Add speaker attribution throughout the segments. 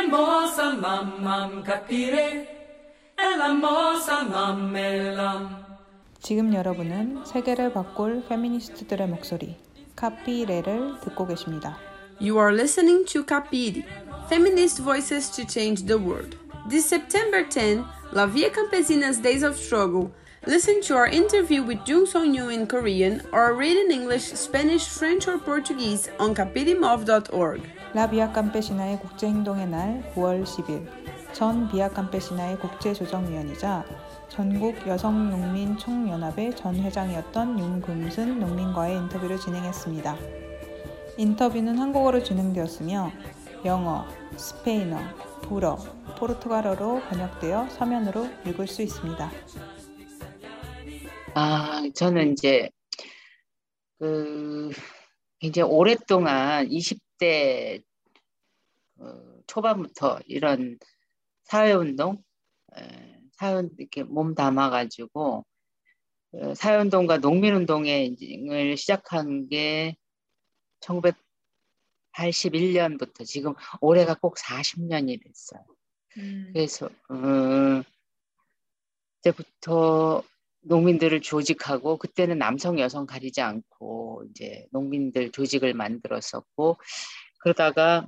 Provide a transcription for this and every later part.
Speaker 1: hermosa mamma capire è l'amorosa mamma
Speaker 2: 지금 여러분은 세계를 바꿀 페미니스트들의 목소리 카피레를 듣고 계십니다.
Speaker 3: You are listening to Capire, Feminist Voices to Change the World. This September 10, La Via Campesina's Days of Struggle. Listen to our interview with Jung Song Yu in Korean or read in English, Spanish, French, or Portuguese on capirimov.org.
Speaker 2: 라비아 캄페시나의 국제행동의 날 9월 10일 전 비아 캄페시나의 국제조정위원이자 전국 여성농민 총연합의 전 회장이었던 윤금순 농민과의 인터뷰를 진행했습니다. 인터뷰는 한국어로 진행되었으며 영어, 스페인어, 불어, 포르투갈어로 번역되어 서면으로 읽을 수 있습니다.
Speaker 4: 아, 저는 이제 그 이제 오랫동안 20 대 어, 초반부터 이런 사회운동, 사회 이렇게 몸 담아가지고 어, 사회운동과 농민운동을 시작한 게 1981년부터 지금 올해가 꼭 40년이 됐어요. 음. 그래서 어, 그때부터 농민들을 조직하고 그때는 남성 여성 가리지 않고 이제 농민들 조직을 만들었었고 그러다가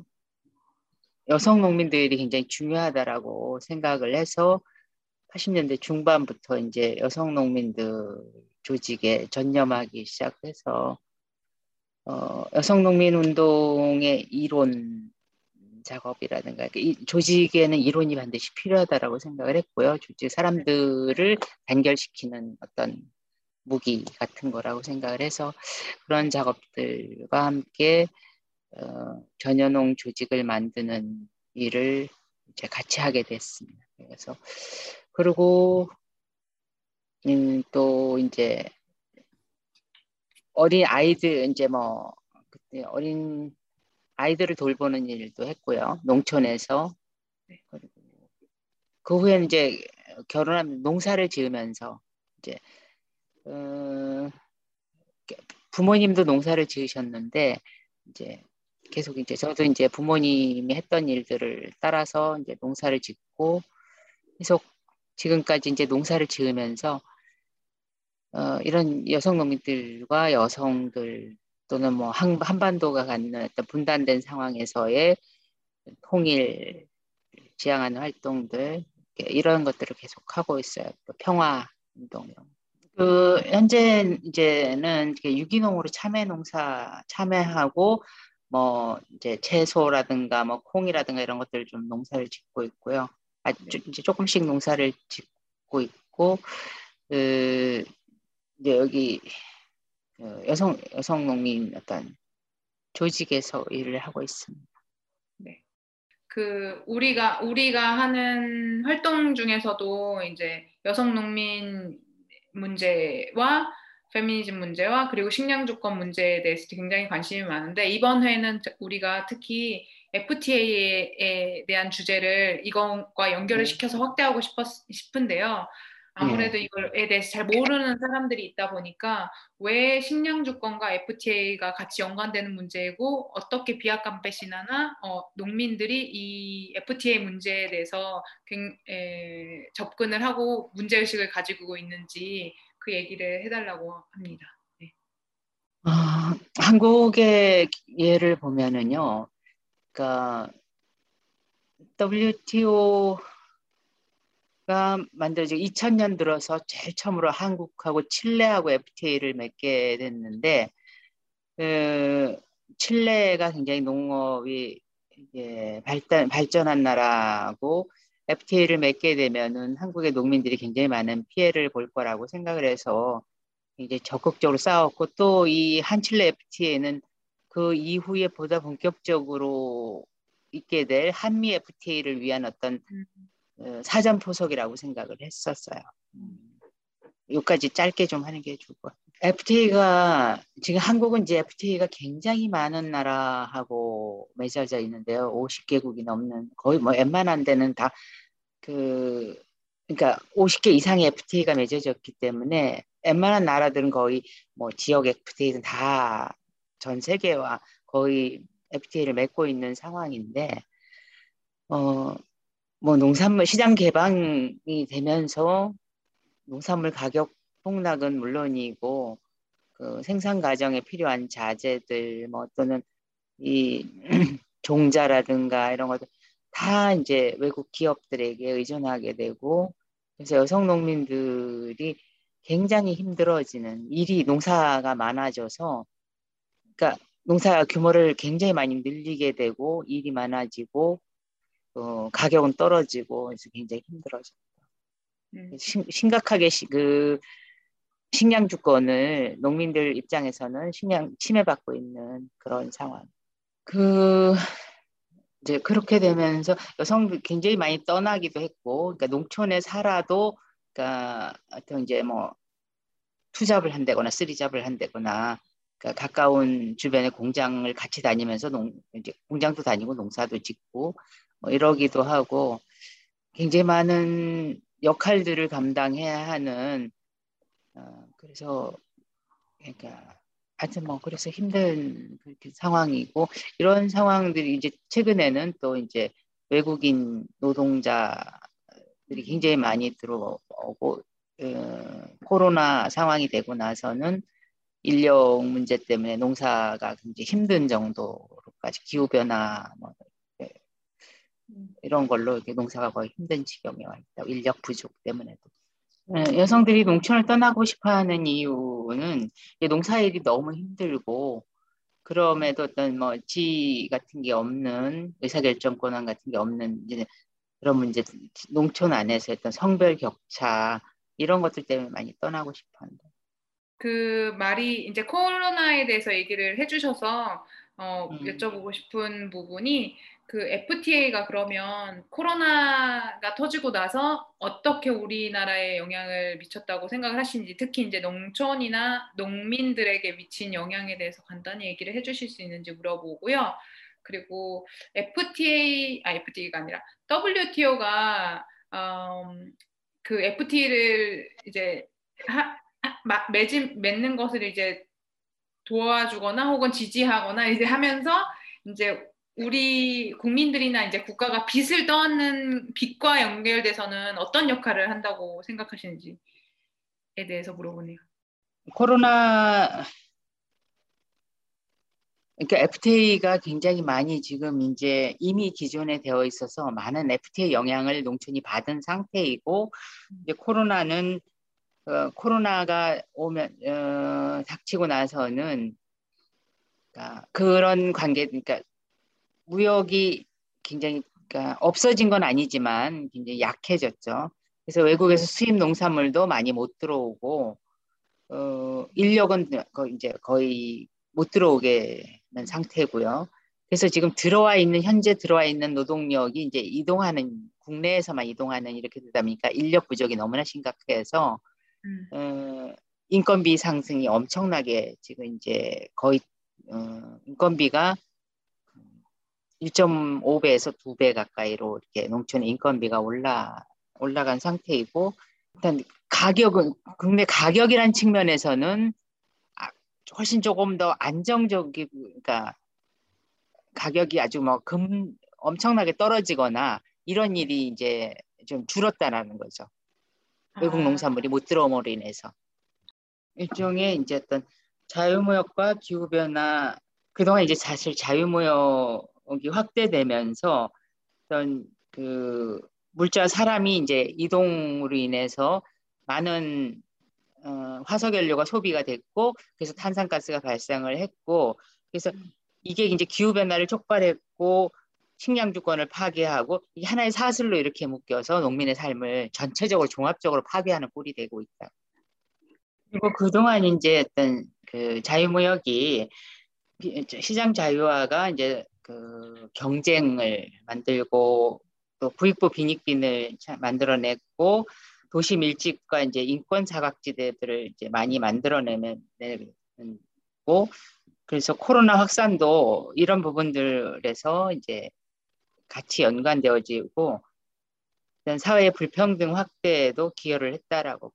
Speaker 4: 여성 농민들이 굉장히 중요하다라고 생각을 해서 80년대 중반부터 이제 여성 농민들 조직에 전념하기 시작해서 어, 여성 농민 운동의 이론 작업이라든가 이 조직에는 이론이 반드시 필요하다라고 생각을 했고요. 조직 사람들을 단결시키는 어떤 무기 같은 거라고 생각을 해서 그런 작업들과 함께 어, 전연농 조직을 만드는 일을 이제 같이 하게 됐습니다. 그래서 그리고 음, 또 이제 어린 아이들 이제 뭐 그때 어린 아이들을 돌보는 일도 했고요. 농촌에서. 네. 그 후에는 이제 결혼하면 농사를 지으면서 이제 어, 부모님도 농사를 지으셨는데 이제 계속 이제 저도 이제 부모님이 했던 일들을 따라서 이제 농사를 짓고 계속 지금까지 이제 농사를 지으면서 어, 이런 여성 농민들과 여성들 또는 뭐 한, 한반도가 갖는 어떤 분단된 상황에서의 통일 지향하는 활동들 이런 것들을 계속 하고 있어요. 또 평화 운동 그 현재 이제는 유기농으로 참외 농사 참외하고 뭐 이제 채소라든가 뭐 콩이라든가 이런 것들을 좀 농사를 짓고 있고요. 아주 이제 조금씩 농사를 짓고 있고 그 이제 여기 그 여성 여성 농민 어떤 조직에서 일을 하고 있습니다.
Speaker 5: 네. 그 우리가 우리가 하는 활동 중에서도 이제 여성 농민 문제와 페미니즘 문제와 그리고 식량 주권 문제에 대해서 굉장히 관심이 많은데 이번 회는 우리가 특히 FTA에 대한 주제를 이것과 연결을 네. 시켜서 확대하고 싶었, 싶은데요. 아무래도 네. 이걸에 대해서 잘 모르는 사람들이 있다 보니까 왜 식량 주권과 FTA가 같이 연관되는 문제이고 어떻게 비아캄페시나나 어, 농민들이 이 FTA 문제에 대해서 에, 접근을 하고 문제 의식을 가지고 있는지 그 얘기를 해달라고 합니다. 네.
Speaker 4: 아, 한국의 예를 보면은요, 그러니까 WTO 가 만들어지고 2000년 들어서 제일 처음으로 한국하고 칠레하고 FTA를 맺게 됐는데 그 칠레가 굉장히 농업이 이제 발달 발전한 나라고 FTA를 맺게 되면은 한국의 농민들이 굉장히 많은 피해를 볼 거라고 생각을 해서 이제 적극적으로 싸웠고 또 이 한칠레 FTA는 그 이후에 보다 본격적으로 있게 될 한미 FTA를 위한 어떤 음. 어, 사전 포석이라고 생각을 했었어요. 여기까지 짧게 좀 하는 게 같아요. FTA가 지금 한국은 이제 FTA가 굉장히 많은 나라하고 맺어져 있는데요. 50개국이 넘는 거의 뭐 웬만한 데는 다 그 그러니까 50개 이상의 FTA가 맺어졌기 때문에 웬만한 나라들은 거의 뭐 지역 FTA는 다 전 세계와 거의 FTA를 맺고 있는 상황인데 어, 뭐 농산물 시장 개방이 되면서 농산물 가격 폭락은 물론이고 그 생산 과정에 필요한 자재들 뭐 또는 이 종자라든가 이런 것들 다 이제 외국 기업들에게 의존하게 되고 그래서 여성 농민들이 굉장히 힘들어지는 일이 농사가 많아져서 그러니까 농사 규모를 굉장히 많이 늘리게 되고 일이 많아지고 어, 가격은 떨어지고 그래서 굉장히 힘들어졌다. 음. 심각하게 시, 그 식량 주권을 농민들 입장에서는 식량 침해받고 있는 그런 상황. 그 이제 그렇게 되면서 여성들 굉장히 많이 떠나기도 했고, 그러니까 농촌에 살아도, 그러니까 어떤 이제 뭐 투잡을 한다거나 쓰리잡을 한다거나, 그러니까 가까운 주변의 공장을 같이 다니면서 농 이제 공장도 다니고 농사도 짓고 뭐 이러기도 하고 굉장히 많은 역할들을 감당해야 하는 어, 그래서 그러니까 하여튼 뭐 그래서 힘든 그렇게 상황이고 이런 상황들이 이제 최근에는 또 이제 외국인 노동자들이 굉장히 많이 들어오고 어, 코로나 상황이 되고 나서는 인력 문제 때문에 농사가 굉장히 힘든 정도로까지 기후 변화 뭐 이런 걸로 이렇게 농사가 거의 힘든 지경에 와 있다. 인력 부족 때문에도. 네, 여성들이 농촌을 떠나고 싶어하는 이유는 농사일이 너무 힘들고 그럼에도 어떤 뭐 지 같은 게 없는 의사결정 권한 같은 게 없는 이제 그런 문제 농촌 안에서 어떤 성별 격차 이런 것들 때문에 많이 떠나고 싶어한다.
Speaker 5: 그 말이 이제 코로나에 대해서 얘기를 해주셔서 어, 음. 여쭤보고 싶은 부분이 그 FTA가 그러면 코로나가 터지고 나서 어떻게 우리나라에 영향을 미쳤다고 생각을 하시는지 특히 이제 농촌이나 농민들에게 미친 영향에 대해서 간단히 얘기를 해주실 수 있는지 물어보고요. 그리고 FTA, 아 FTA가 아니라 WTO가 음, 그 FTA를 이제 하, 하, 맺은, 맺는 것을 이제 도와주거나 혹은 지지하거나 이제 하면서 이제 우리 국민들이나 이제 국가가 빚을 떠안는 빚과 연결돼서는 어떤 역할을 한다고 생각하시는지에 대해서 물어보네요.
Speaker 4: 코로나 그러니까 FTA가 굉장히 많이 지금 이제 이미 기존에 되어 있어서 많은 FTA 영향을 농촌이 받은 상태이고 이제 코로나는 어, 코로나가 오면 어, 닥치고 나서는 그러니까 그런 관계 그러니까 무역이 굉장히 그러니까 없어진 건 아니지만 굉장히 약해졌죠. 그래서 외국에서 수입 농산물도 많이 못 들어오고 어, 인력은 거의 이제 거의 못 들어오게 는 상태고요. 그래서 지금 들어와 있는 현재 들어와 있는 노동력이 이제 이동하는 국내에서만 이동하는 이렇게 되다 보니까 인력 부족이 너무나 심각해서 음. 어, 인건비 상승이 엄청나게 지금 이제 거의 어, 인건비가 1.5배에서 2배 가까이로 이렇게 농촌의 인건비가 올라 올라간 상태이고 일단 가격은 국내 가격이란 측면에서는 아, 훨씬 조금 더 안정적이 그러니까 가격이 아주 뭐 금 엄청나게 떨어지거나 이런 일이 이제 좀 줄었다라는 거죠. 외국 아. 농산물이 못 들어옴으로 인해서 일종의 이제 어떤 자유무역과 기후변화 그동안 이제 사실 자유무역 여기 확대되면서 어떤 그 물자 사람이 이제 이동으로 인해서 많은 어, 화석연료가 소비가 됐고 그래서 탄산가스가 발생을 했고 그래서 이게 이제 기후 변화를 촉발했고 식량 주권을 파괴하고 이 하나의 사슬로 이렇게 묶여서 농민의 삶을 전체적으로 종합적으로 파괴하는 꼴이 되고 있다. 그리고 그동안 이제 어떤 그 자유무역이 시장 자유화가 이제 그 경쟁을 만들고 또 부익부 빈익빈을 만들어냈고 도시 밀집과 이제 인권 사각지대들을 이제 많이 만들어내고 그래서 코로나 확산도 이런 부분들에서 이제 같이 연관되어지고 사회 불평등 확대에도 기여를 했다라고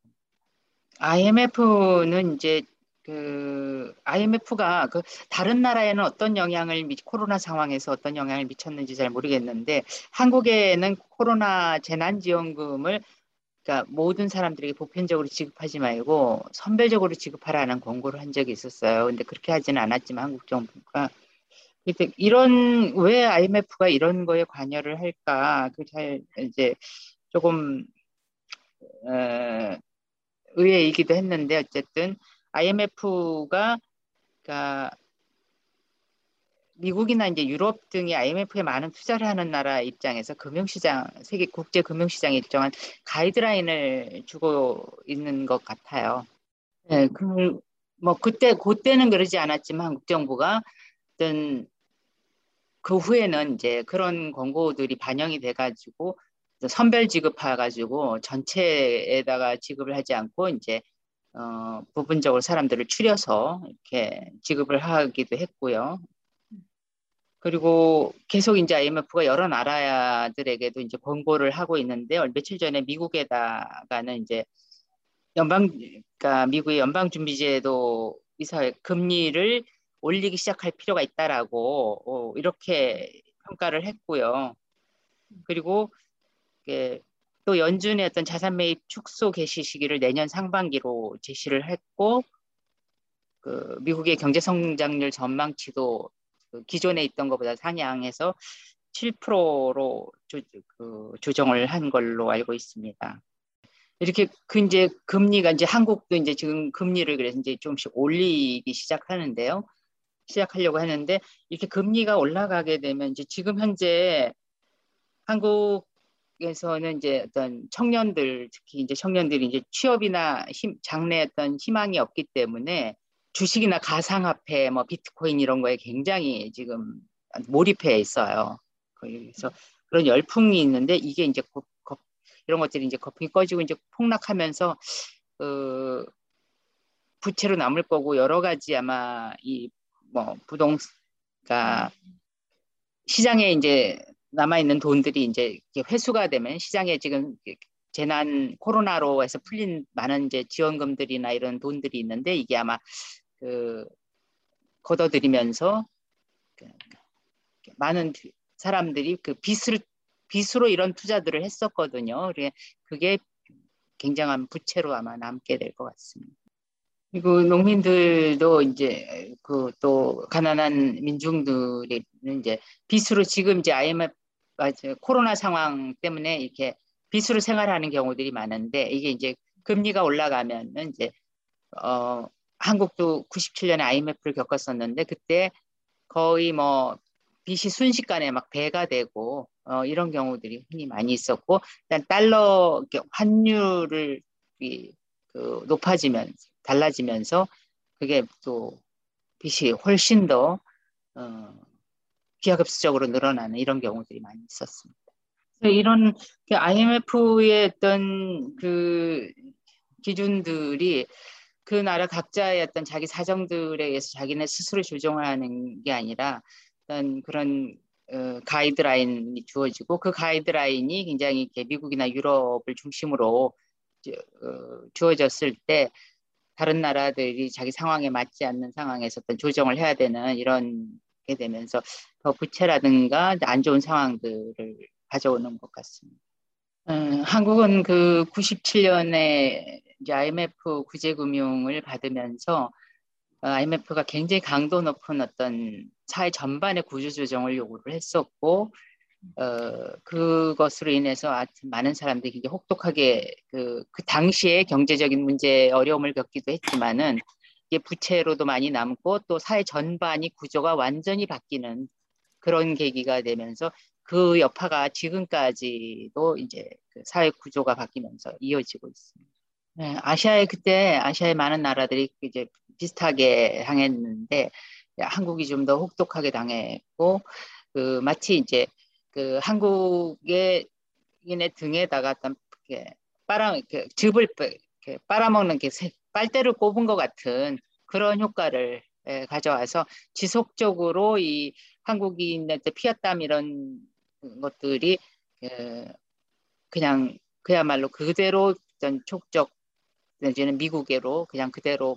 Speaker 4: IMF는 이제 그 IMF가 그 다른 나라에는 어떤 영향을 미, 코로나 상황에서 어떤 영향을 미쳤는지 잘 모르겠는데 한국에는 코로나 재난 지원금을 그러니까 모든 사람들에게 보편적으로 지급하지 말고 선별적으로 지급하라는 권고를 한 적이 있었어요. 근데 그렇게 하지는 않았지만 한국 정부가 이런 왜 IMF가 이런 거에 관여를 할까 그 잘 이제 조금 어, 의외이기도 했는데 어쨌든 IMF가 그러니까 미국이나 이제 유럽 등이 IMF에 많은 투자를 하는 나라 입장에서 금융시장 세계 국제 금융시장에 일정한 가이드라인을 주고 있는 것 같아요. 네, 그뭐 그때 그때는 그러지 않았지만 한국 정부가 어떤 그 후에는 이제 그런 권고들이 반영이 돼가지고 선별 지급해가지고 전체에다가 지급을 하지 않고 이제 어, 부분적으로 사람들을 추려서 이렇게 지급을 하기도 했고요. 그리고 계속 이제 IMF가 여러 나라들에게도 이제 권고를 하고 있는데 며칠 전에 미국에다가는 이제 연방 그러니까 미국의 연방 준비제도 이사회 금리를 올리기 시작할 필요가 있다라고 어, 이렇게 평가를 했고요. 그리고 또 연준의 어떤 자산 매입 축소 개시 시기를 내년 상반기로 제시를 했고 그 미국의 경제 성장률 전망치도 그 기존에 있던 것보다 상향해서 7%로 조, 그 조정을 한 걸로 알고 있습니다. 이렇게 그 이제 금리가 이제 한국도 이제 지금 금리를 그래서 이제 좀씩 올리기 시작하는데요. 시작하려고 하는데 이렇게 금리가 올라가게 되면 이제 지금 현재 한국 에서는 이제 어떤 청년들 특히 이제 청년들이 이제 취업이나 힘, 장래 어떤 희망이 없기 때문에 주식이나 가상화폐 뭐 비트코인 이런 거에 굉장히 지금 몰입해 있어요. 그래서 그런 열풍이 있는데 이게 이제 거, 거, 이런 것들이 이제 거품이 꺼지고 이제 폭락하면서 그 부채로 남을 거고 여러 가지 아마 이 뭐 부동 그러니까 시장에 이제 남아있는 돈들이 이제 회수가 되면 시장에 지금 재난 코로나로 해서 풀린 많은 이제 지원금들이나 이런 돈들이 있는데 이게 아마 그 걷어들이면서 그 많은 사람들이 그 빚을 빚으로 이런 투자들을 했었거든요. 그게 굉장한 부채로 아마 남게 될 것 같습니다. 그리고 농민들도 이제 그 또 가난한 민중들이 이제 빚으로 지금 이제 IMF. 코로나 상황 때문에 이렇게 빚으로 생활하는 경우들이 많은데 이게 이제 금리가 올라가면은 이제 어 한국도 97년에 IMF를 겪었었는데 그때 거의 뭐 빚이 순식간에 막 배가 되고 어 이런 경우들이 흔히 많이 있었고 일단 달러 환율을 이, 그 높아지면 달라지면서 그게 또 빚이 훨씬 더 어, 기하급수적으로 늘어나는 이런 경우들이 많이 있었습니다. 이런 IMF의 어떤 그 기준들이 그 나라 각자의 어떤 자기 사정들에 의해서 자기네 스스로 조정하는 게 아니라 어떤 그런 어, 가이드라인이 주어지고 그 가이드라인이 굉장히 미국이나 유럽을 중심으로 어, 주어졌을 때 다른 나라들이 자기 상황에 맞지 않는 상황에서 어떤 조정을 해야 되는 이런 게 되면서 더 부채라든가 안 좋은 상황들을 가져오는 것 같습니다. 음, 한국은 그 97년에 이제 IMF 구제금융을 받으면서 IMF가 굉장히 강도 높은 어떤 사회 전반의 구조조정을 요구를 했었고 어, 그것으로 인해서 많은 사람들이 굉장히 혹독하게 그, 그 당시에 경제적인 문제 어려움을 겪기도 했지만은 이게 부채로도 많이 남고 또 사회 전반이 구조가 완전히 바뀌는 그런 계기가 되면서 그 여파가 지금까지도 이제 그 사회 구조가 바뀌면서 이어지고 있습니다. 네, 아시아에 그때 아시아의 많은 나라들이 이제 비슷하게 당했는데 한국이 좀 더 혹독하게 당했고 그 마치 이제 그 한국의 인의 등에다가 이렇게 빨아 이렇게 즙을 이렇게 빨아먹는 게 빨대를 꼽은 것 같은 그런 효과를 예, 가져와서 지속적으로 이 한국인한테 피었땀 이런 것들이 예, 그냥 그야말로 그대로 어떤 촉적 내지는 미국으로 그냥 그대로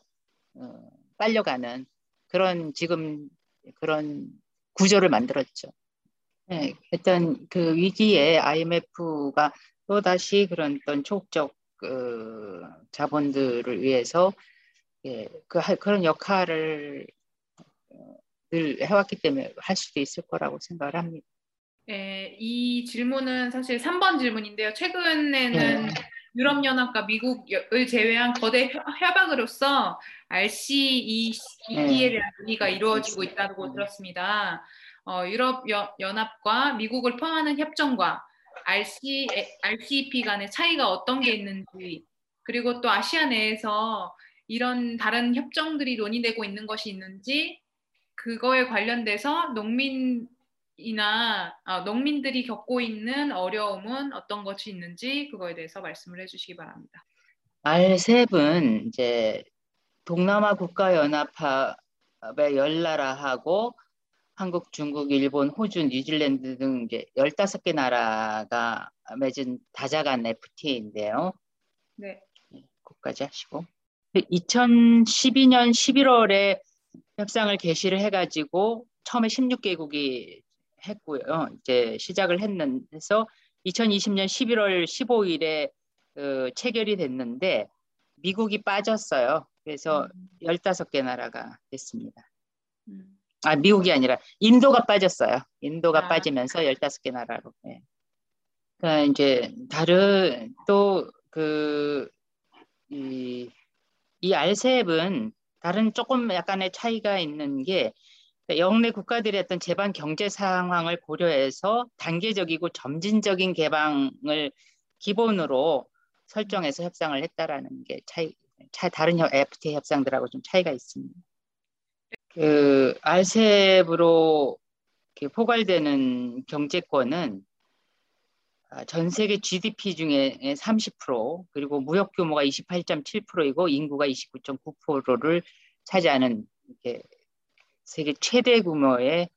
Speaker 4: 어, 빨려가는 그런 지금 그런 구조를 만들었죠. 네, 일단 그 위기에 IMF가 또 다시 그런 어떤 초국적 그 자본들을 위해서 예, 그 그런 역할을 늘 해왔기 때문에 할 수도 있을 거라고 생각을 합니다.
Speaker 5: 예, 이 질문은 사실 3번 질문인데요. 최근에는 네. 유럽연합과 미국을 제외한 거대 협약으로서 RCEP라는 논의가 이루어지고 있다고 들었습니다. 어, 유럽 연합과 미국을 포함하는 협정과 RC, RCEP 간의 차이가 어떤 게 있는지 그리고 또 아시아 내에서 이런 다른 협정들이 논의되고 있는 것이 있는지 그거에 관련돼서 농민 이나 어, 농민들이 겪고 있는 어려움은 어떤 것이 있는지 그거에 대해서 말씀을 해주시기 바랍니다.
Speaker 4: 알셉은 이제 동남아 국가연합의 열 나라하고 한국, 중국, 일본, 호주, 뉴질랜드 등 이제 15개 나라가 맺은 다자간 FTA인데요. 네. 그까지 하시고 2012년 11월에 협상을 개시를 해가지고 처음에 16개국이 했고요. 이제 시작을 했는데서 2020년 11월 15일에 그 체결이 됐는데 미국이 빠졌어요. 그래서 음. 15개 나라가 됐습니다. 음. 아, 미국이 아니라 인도가 빠졌어요. 인도가 아. 빠지면서 15개 나라로. 네. 그러니까 이제 다른 또그 이, 이 알셉은 다른 조금 약간의 차이가 있는 게 영내 국가들의 어떤 제반 경제 상황을 고려해서 단계적이고 점진적인 개방을 기본으로 설정해서 협상을 했다라는 게 차이, 차 다른 FTA 협상들하고 좀 차이가 있습니다. 그 알셉으로 포괄되는 경제권은 아, 전 세계 GDP 중에 30% 그리고 무역 규모가 28.7%이고 인구가 29.9%를 차지하는 이렇게 세계 최대 규모의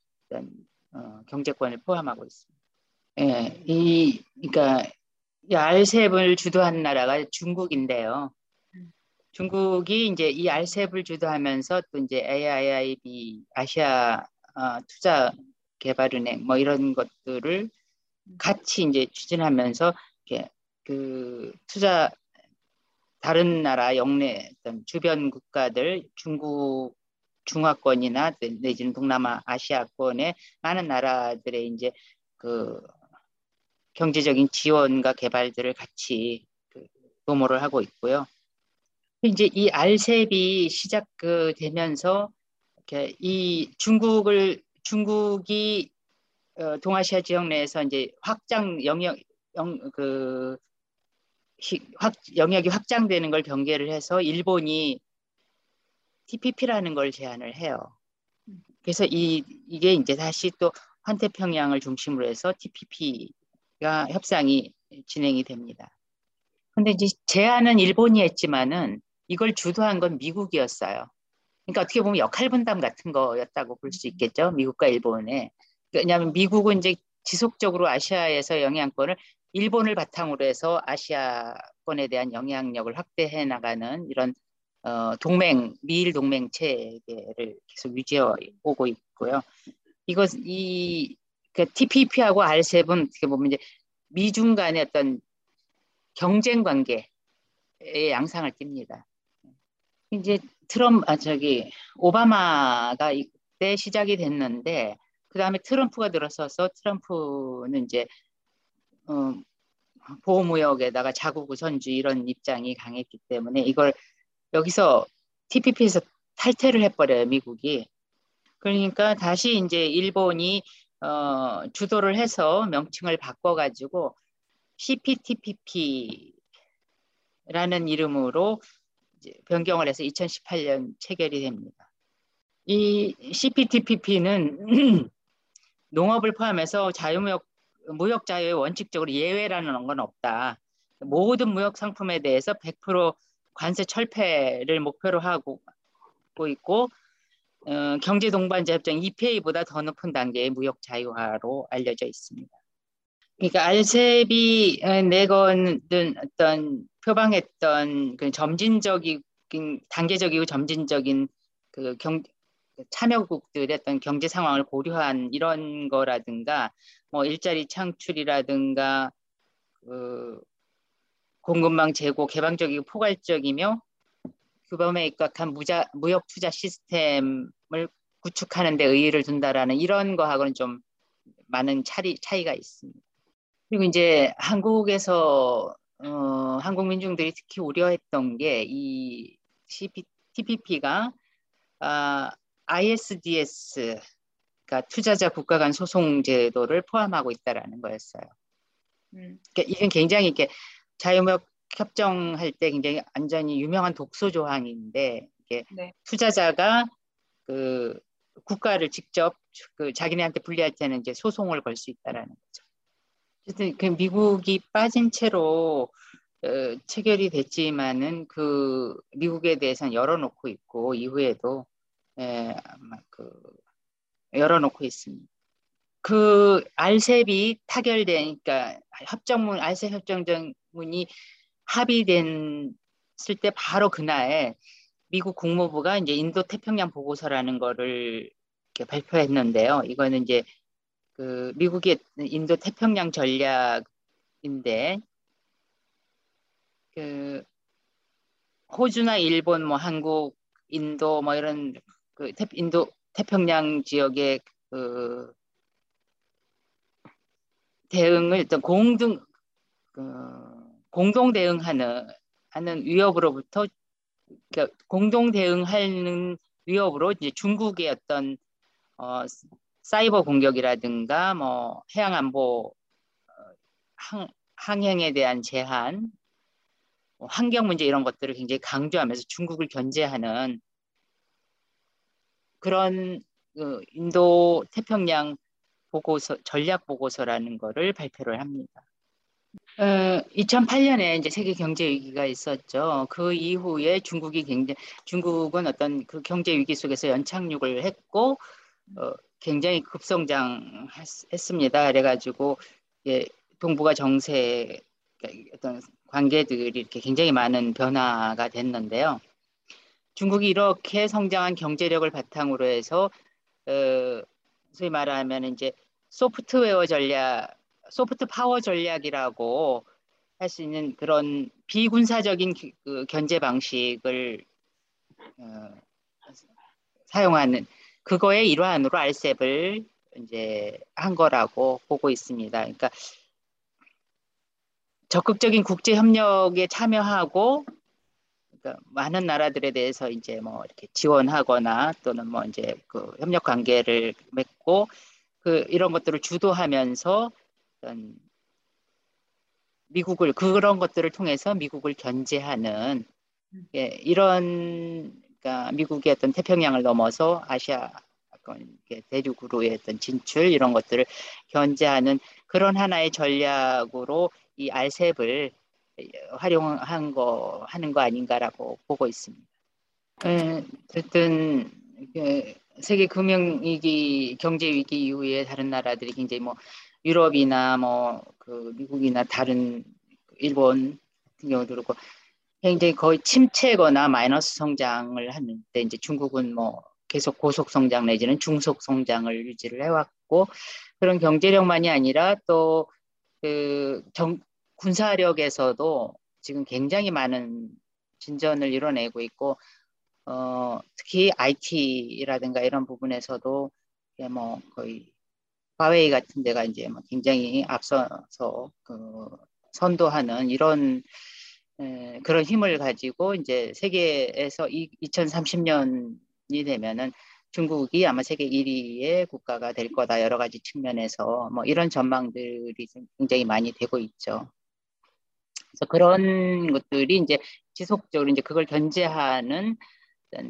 Speaker 4: 어, 경제권을 포함하고 있습니다. 예, 이 그러니까 이 알셉을 주도한 나라가 중국인데요. 중국이 이제 이 알셉을 주도하면서 또 이제 AIIB 아시아 어, 투자 개발은행 뭐 이런 것들을 같이 이제 추진하면서 이렇게 그 투자 다른 나라 영내 어떤 주변 국가들 중국 중화권이나 내지는 동남아 아시아권의 많은 나라들의 이제 그 경제적인 지원과 개발들을 같이 그 도모를 하고 있고요. 이제 이 알셉이 시작되면서 이렇게 이 중국을 중국이 어, 동아시아 지역 내에서 이제 확장 영역 영, 그 확, 영역이 확장되는 걸 경계를 해서 일본이 TPP라는 걸 제안을 해요. 그래서 이 이게 이제 다시 또 환태평양을 중심으로 해서 TPP가 협상이 진행이 됩니다. 근데 이제 제안은 일본이 했지만은 이걸 주도한 건 미국이었어요. 그러니까 어떻게 보면 역할 분담 같은 거였다고 볼 수 있겠죠. 미국과 일본에. 왜냐하면 미국은 이제 지속적으로 아시아에서 영향권을 일본을 바탕으로 해서 아시아권에 대한 영향력을 확대해 나가는 이런 어, 동맹 미일 동맹 체계를 계속 유지해 오고 있고요. 이것 이 그 TPP하고 RCEP은 어떻게 보면 이제 미중 간의 어떤 경쟁 관계의 양상을 띱니다. 이제 트럼프 아 저기 오바마가 이때 시작이 됐는데 그 다음에 트럼프가 들어서서 트럼프는 이제 어, 보호무역에다가 자국 우선주의 이런 입장이 강했기 때문에 이걸 여기서 TPP에서 탈퇴를 해버려요 미국이. 그러니까 다시 이제 일본이 어, 주도를 해서 명칭을 바꿔가지고 CPTPP라는 이름으로 변경을 해서 2018년 체결이 됩니다. 이 CPTPP는 농업을 포함해서 자유무역 무역 자유에 원칙적으로 예외라는 건 없다. 모든 무역 상품에 대해서 100% 관세 철폐를 목표로 하고 있고 어, 경제 동반자 협정 EPA보다 더 높은 단계의 무역 자유화로 알려져 있습니다. 그러니까 알셉이 내건 어떤 표방했던 그 점진적인 단계적이고 점진적인 그 경, 참여국들의 어떤 경제 상황을 고려한 이런 거라든가 뭐 일자리 창출이라든가 그 공급망 제고 개방적이고 포괄적이며 규범에 입각한 무자, 무역 투자 시스템을 구축하는 데 의의를 둔다라는 이런 거하고는 좀 많은 차이, 차이가 있습니다. 그리고 이제 한국에서 어, 한국 민중들이 특히 우려했던 게 이 TPP가 아, ISDS, 그러니까 투자자 국가 간 소송 제도를 포함하고 있다라는 거였어요. 음. 그러니까 이건 굉장히 이렇게 자유무역 협정할 때 굉장히 완전히 유명한 독소 조항인데 이게 네. 투자자가 그 국가를 직접 그 자기네한테 불리할 때는 이제 소송을 걸 수 있다라는 거죠. 그 미국이 빠진 채로 어, 체결이 됐지만은 그 미국에 대해서는 열어놓고 있고 이후에도 예, 아마 그 열어놓고 있습니다. 그 알셉이 타결되니까 그러니까 협정문 알셉 협정문이 합의됐을 때 바로 그날 미국 국무부가 이제 인도 태평양 보고서라는 거를 발표했는데요. 이거는 이제 그 미국의 인도 태평양 전략인데 그 호주나 일본 뭐 한국 인도 뭐 이런 그 태, 인도 태평양 지역의 그 대응을 어떤 공동 그 공동 대응하는 하는 위협으로부터 그러니까 공동 대응하는 위협으로 이제 중국의 어떤 어, 사이버 공격이라든가 뭐 해양 안보 어, 항, 항행에 대한 제한, 뭐 환경 문제 이런 것들을 굉장히 강조하면서 중국을 견제하는 그런 그 인도 태평양 보고서 전략 보고서라는 것을 발표를 합니다. 어, 2008년에 이제 세계 경제 위기가 있었죠. 그 이후에 중국이 굉장히 중국은 어떤 그 경제 위기 속에서 연착륙을 했고 어, 굉장히 급성장했습니다. 그래가지고 예, 동북아 정세 어떤 관계들이 이렇게 굉장히 많은 변화가 됐는데요. 중국이 이렇게 성장한 경제력을 바탕으로 해서 어, 소위 말하면 이제 소프트웨어 전략, 소프트 파워 전략이라고 할 수 있는 그런 비군사적인 그 견제 방식을 어, 사용하는 그거의 일환으로 알셉을 이제 한 거라고 보고 있습니다. 그러니까 적극적인 국제 협력에 참여하고 그러니까 많은 나라들에 대해서 이제 뭐 이렇게 지원하거나 또는 뭐 이제 그 협력 관계를 맺고 그 이런 것들을 주도하면서 어떤 미국을 그런 것들을 통해서 미국을 견제하는 예, 이런 그러니까 미국의 어떤 태평양을 넘어서 아시아 대륙으로의 어떤 진출 이런 것들을 견제하는 그런 하나의 전략으로 이 알셉을 활용한 거 하는 거 아닌가라고 보고 있습니다. 예, 어쨌든 그 세계 금융 위기 경제 위기 이후에 다른 나라들이 굉장히 뭐 유럽이나 뭐 그 미국이나 다른 일본 같은 경우도 그렇고 굉장히 거의 침체거나 마이너스 성장을 하는데 이제 중국은 뭐 계속 고속 성장 내지는 중속 성장을 유지를 해왔고 그런 경제력만이 아니라 또그 군사력에서도 지금 굉장히 많은 진전을 이뤄내고 있고 어, 특히 IT라든가 이런 부분에서도 뭐 거의 화웨이 같은 데가 이제 뭐 굉장히 앞서서 그 선도하는 이런 에, 그런 힘을 가지고 이제 세계에서 이, 2030년이 되면은 중국이 아마 세계 1위의 국가가 될 거다 여러 가지 측면에서 뭐 이런 전망들이 굉장히 많이 되고 있죠. 그래서 그런 것들이 이제 지속적으로 이제 그걸 견제하는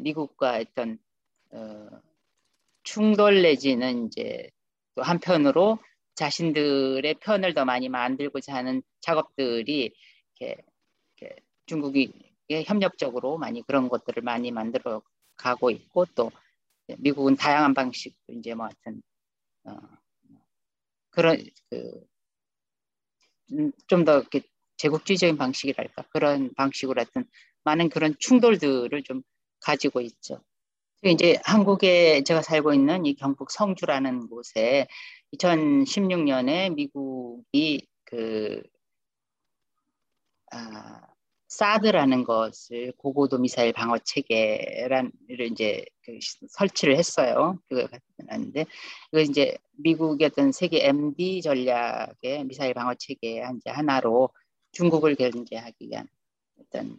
Speaker 4: 미국과 어떤 어, 충돌 내지는 이제 또 한편으로 자신들의 편을 더 많이 만들고자 하는 작업들이 이렇게 중국이 협력적으로 많이 그런 것들을 많이 만들어 가고 있고 또 미국은 다양한 방식도 이제 뭐 하여튼 어, 그런 그 좀더 이렇게 제국주의적인 방식이랄까 그런 방식으로 하여튼 많은 그런 충돌들을 좀 가지고 있죠. 이제 한국에 제가 살고 있는 이 경북 성주라는 곳에 2016년에 미국이 그 아, 사드라는 것을 고고도 미사일 방어 체계를 이제 그 설치를 했어요. 그거 같은데 이거 이제 미국의 어떤 세계 MD 전략의 미사일 방어 체계 이제 하나로 중국을 견제하기 위한 어떤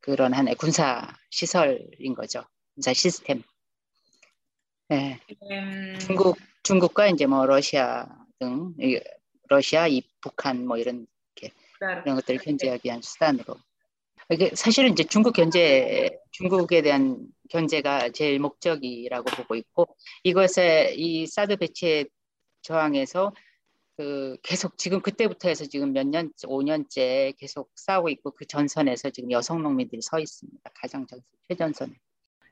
Speaker 4: 그런 하나의 군사 시설인 거죠. 군사 시스템. 네. 음... 중국 중국과 이제 뭐 러시아 등 러시아, 이 북한 뭐 이런 이렇게 이런 것들을 견제하기 위한 수단으로. 이게 사실은 이제 중국 견제, 중국에 대한 견제가 제일 목적이라고 보고 있고 이것에 이 사드 배치에 저항해서 그 계속 지금 그때부터 해서 지금 몇 년, 5년째 계속 싸우고 있고 그 전선에서 지금 여성 농민들이 서 있습니다. 가장 전선, 최전선에.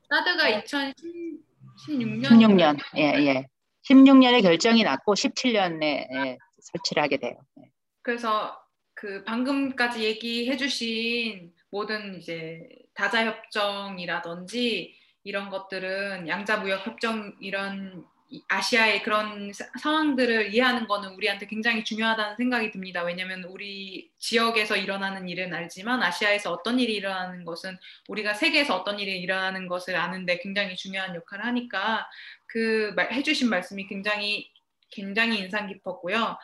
Speaker 5: 사드가 2016년.
Speaker 4: 16년, 예, 예. 16년에 결정이 났고 17년에 예, 설치를 하게 돼요. 네.
Speaker 5: 그래서 그 방금까지 얘기해 주신 모든 이제 다자 협정이라든지 이런 것들은 양자 무역 협정 이런 아시아의 그런 상황들을 이해하는 거는 우리한테 굉장히 중요하다는 생각이 듭니다. 왜냐하면 우리 지역에서 일어나는 일은 알지만 아시아에서 어떤 일이 일어나는 것은 우리가 세계에서 어떤 일이 일어나는 것을 아는데 굉장히 중요한 역할을 하니까 그 말, 해주신 말씀이 굉장히 굉장히 인상 깊었고요.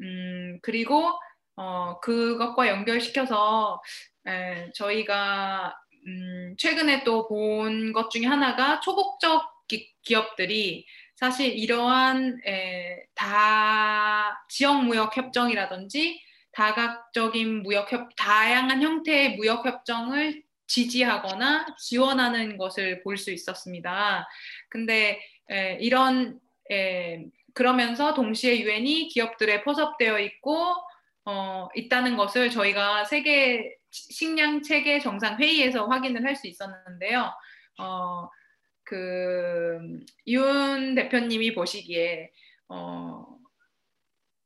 Speaker 5: 음, 그리고 어, 그것과 연결시켜서 에, 저희가 음, 최근에 또 본 것 중에 하나가 초국적 기, 기업들이 사실 이러한 에, 다 지역 무역 협정이라든지 다각적인 무역 협 다양한 형태의 무역 협정을 지지하거나 지원하는 것을 볼 수 있었습니다. 근데 에, 이런 에, 그러면서 동시에 유엔이 기업들에 포섭되어 있고 어, 있다는 것을 저희가 세계 식량 체계 정상 회의에서 확인을 할 수 있었는데요. 어, 그윤 대표님이 보시기에 어,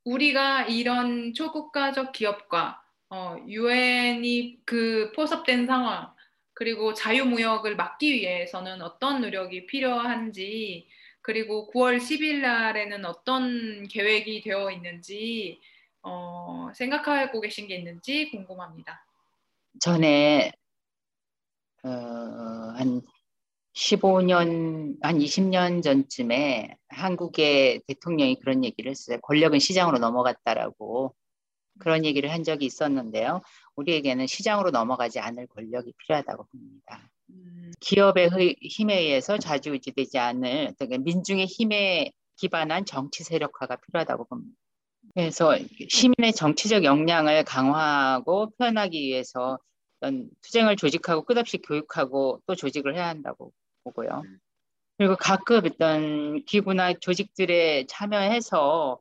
Speaker 5: 우리가 이런 초국가적 기업과 어, 유엔이 그 포섭된 상황 그리고 자유무역을 막기 위해서는 어떤 노력이 필요한지 그리고 9월 10일 날에는 어떤 계획이 되어 있는지 어, 생각하고 계신 게 있는지 궁금합니다.
Speaker 4: 전에 어, 한 15년, 한 20년 전쯤에 한국의 대통령이 그런 얘기를 했어요. 권력은 시장으로 넘어갔다라고 그런 얘기를 한 적이 있었는데요. 우리에게는 시장으로 넘어가지 않을 권력이 필요하다고 봅니다. 음. 기업의 힘에 의해서 좌지우지되지 않을 민중의 힘에 기반한 정치 세력화가 필요하다고 봅니다. 그래서 시민의 정치적 역량을 강화하고 표현하기 위해서 어떤 투쟁을 조직하고 끝없이 교육하고 또 조직을 해야 한다고 보고요. 그리고 가끔 어떤 기구나 조직들에 참여해서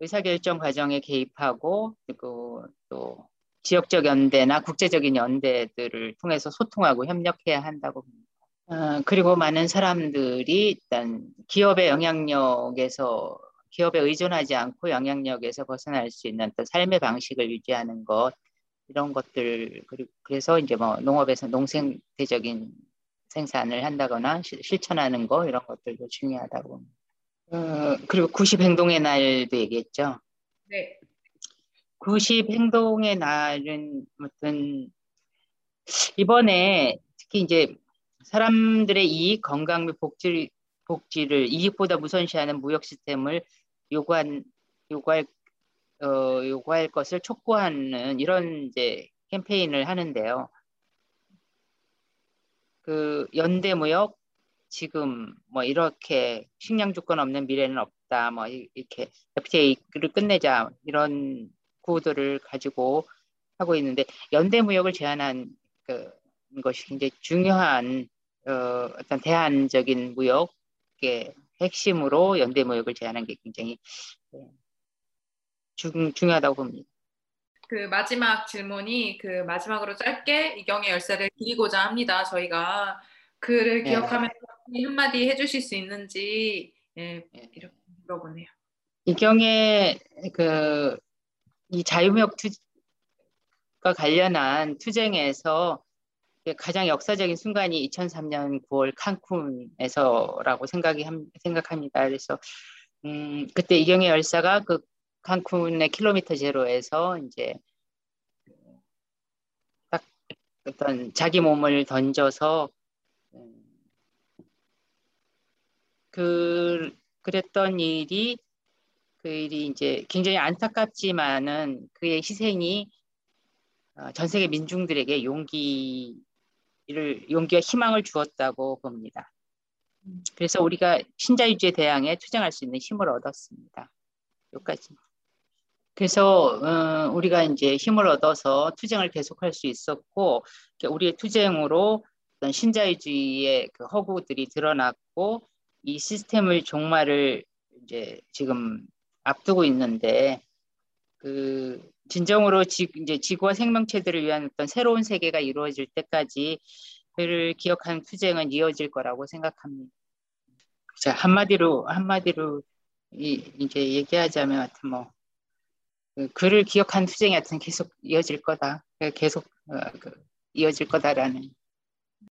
Speaker 4: 의사결정 과정에 개입하고 그리고 또 지역적 연대나 국제적인 연대들을 통해서 소통하고 협력해야 한다고 봅니다. 어, 그리고 많은 사람들이 일단 기업의 영향력에서 기업에 의존하지 않고 영향력에서 벗어날 수 있는 또 삶의 방식을 유지하는 것 이런 것들 그리고 그래서 이제 뭐 농업에서 농생태적인 생산을 한다거나 시, 실천하는 거 이런 것들도 중요하다고. 어, 그리고 90 행동의 날도 얘기했죠.
Speaker 5: 네.
Speaker 4: 90 행동의 날은 어떤 이번에 특히 이제 사람들의 이익, 건강 및 복지, 복지를 이익보다 우선시하는 무역 시스템을 요구한 요구할 어, 요구할 것을 촉구하는 이런 이제 캠페인을 하는데요. 그 연대 무역 지금 뭐 이렇게 식량 주권 없는 미래는 없다 뭐 이렇게 FTA를 끝내자 이런 구호들을 가지고 하고 있는데 연대 무역을 제안한 그 것이 굉장히 중요한 어, 어떤 대안적인 무역의 핵심으로 연대무역을 제안한 게 굉장히 네, 중, 중요하다고 봅니다.
Speaker 5: 그 마지막 질문이 그 마지막으로 짧게 이경의 열쇠를 드리고자 합니다. 저희가 그를 네. 기억하면서 한마디 해주실 수 있는지 예, 네. 이렇게 물어보네요.
Speaker 4: 이경의 그이 자유무역 투가 관련한 투쟁에서 가장 역사적인 순간이 2003년 9월 칸쿤에서라고 생각이 생각합니다. 그래서 음, 그때 이경의 열사가 그 칸쿤의 킬로미터 제로에서 이제 딱 어떤 자기 몸을 던져서 음, 그 그랬던 일이 그 일이 이제 굉장히 안타깝지만은 그의 희생이 어, 전 세계 민중들에게 용기 를 용기와 희망을 주었다고 봅니다. 그래서 우리가 신자유주의 대항에 투쟁할 수 있는 힘을 얻었습니다. 여기까지. 그래서 어, 우리가 이제 힘을 얻어서 투쟁을 계속할 수 있었고 우리의 투쟁으로 어떤 신자유주의의 그 허구들이 드러났고 이 시스템을 종말을 이제 지금 앞두고 있는데 그 진정으로 지, 이제 지구와 생명체들을 위한 어떤 새로운 세계가 이루어질 때까지 그를 기억하는 투쟁은 이어질 거라고 생각합니다. 자 한마디로 한마디로 이, 이제 얘기하자면 하여튼 뭐 그, 그를 기억한 투쟁이 하여튼 계속 이어질 거다. 계속 어, 그, 이어질 거다라는